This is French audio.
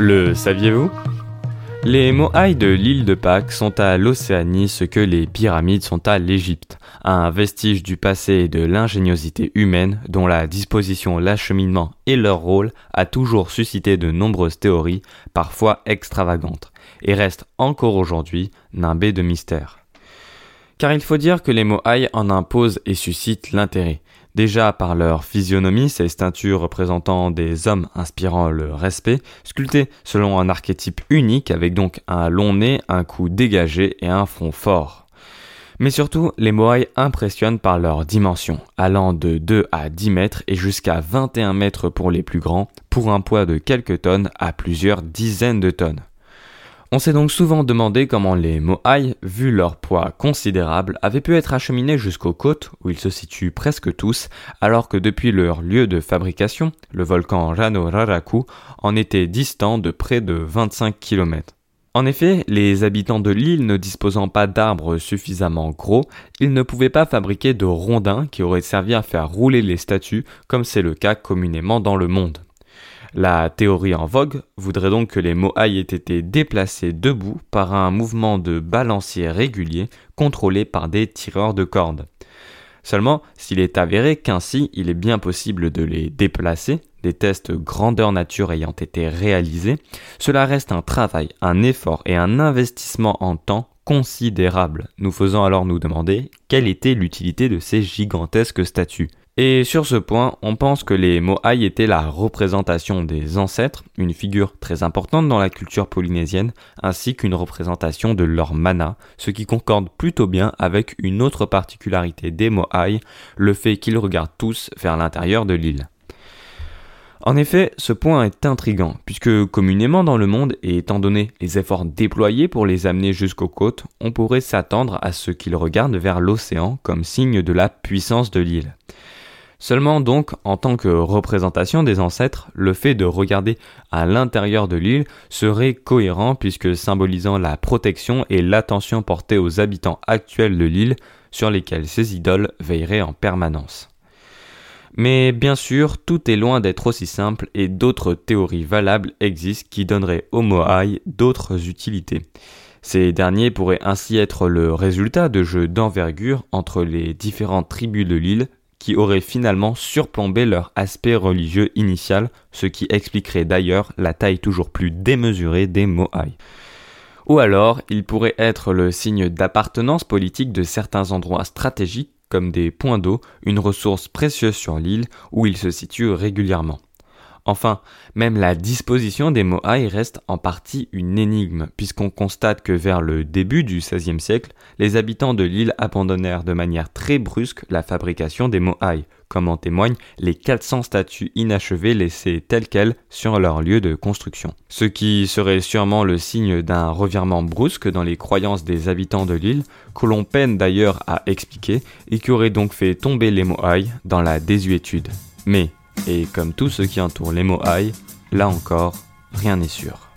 Le saviez-vous? Les Moai de l'île de Pâques sont à l'Océanie ce que les pyramides sont à l'Égypte, un vestige du passé et de l'ingéniosité humaine dont la disposition, l'acheminement et leur rôle a toujours suscité de nombreuses théories, parfois extravagantes, et reste encore aujourd'hui nimbé de mystères. Car il faut dire que les Moai en imposent et suscitent l'intérêt. Déjà par leur physionomie, ces statues représentant des hommes inspirant le respect, sculptées selon un archétype unique avec donc un long nez, un cou dégagé et un front fort. Mais surtout, les Moai impressionnent par leurs dimensions, allant de 2 à 10 mètres et jusqu'à 21 mètres pour les plus grands, pour un poids de quelques tonnes à plusieurs dizaines de tonnes. On s'est donc souvent demandé comment les Moai, vu leur poids considérable, avaient pu être acheminés jusqu'aux côtes, où ils se situent presque tous, alors que depuis leur lieu de fabrication, le volcan Rano Raraku, en était distant de près de 25 km. En effet, les habitants de l'île ne disposant pas d'arbres suffisamment gros, ils ne pouvaient pas fabriquer de rondins qui auraient servi à faire rouler les statues, comme c'est le cas communément dans le monde. La théorie en vogue voudrait donc que les Moai aient été déplacés debout par un mouvement de balancier régulier contrôlé par des tireurs de cordes. Seulement, s'il est avéré qu'ainsi il est bien possible de les déplacer, des tests grandeur nature ayant été réalisés, cela reste un travail, un effort et un investissement en temps considérable, nous faisant alors nous demander quelle était l'utilité de ces gigantesques statues. Et sur ce point, on pense que les Moai étaient la représentation des ancêtres, une figure très importante dans la culture polynésienne, ainsi qu'une représentation de leur mana, ce qui concorde plutôt bien avec une autre particularité des Moai, le fait qu'ils regardent tous vers l'intérieur de l'île. En effet, ce point est intrigant, puisque communément dans le monde, et étant donné les efforts déployés pour les amener jusqu'aux côtes, on pourrait s'attendre à ce qu'ils regardent vers l'océan comme signe de la puissance de l'île. Seulement donc, en tant que représentation des ancêtres, le fait de regarder à l'intérieur de l'île serait cohérent puisque symbolisant la protection et l'attention portée aux habitants actuels de l'île sur lesquels ces idoles veilleraient en permanence. Mais bien sûr, tout est loin d'être aussi simple et d'autres théories valables existent qui donneraient aux Moai d'autres utilités. Ces derniers pourraient ainsi être le résultat de jeux d'envergure entre les différentes tribus de l'île qui auraient finalement surplombé leur aspect religieux initial, ce qui expliquerait d'ailleurs la taille toujours plus démesurée des Moai. Ou alors, il pourrait être le signe d'appartenance politique de certains endroits stratégiques comme des points d'eau, une ressource précieuse sur l'île où ils se situent régulièrement. Enfin, même la disposition des Moai reste en partie une énigme, puisqu'on constate que vers le début du XVIe siècle, les habitants de l'île abandonnèrent de manière très brusque la fabrication des Moai, comme en témoignent les 400 statues inachevées laissées telles quelles sur leur lieu de construction. Ce qui serait sûrement le signe d'un revirement brusque dans les croyances des habitants de l'île, que l'on peine d'ailleurs à expliquer, et qui aurait donc fait tomber les Moai dans la désuétude. Mais et comme tout ce qui entoure les Moai, là encore, rien n'est sûr.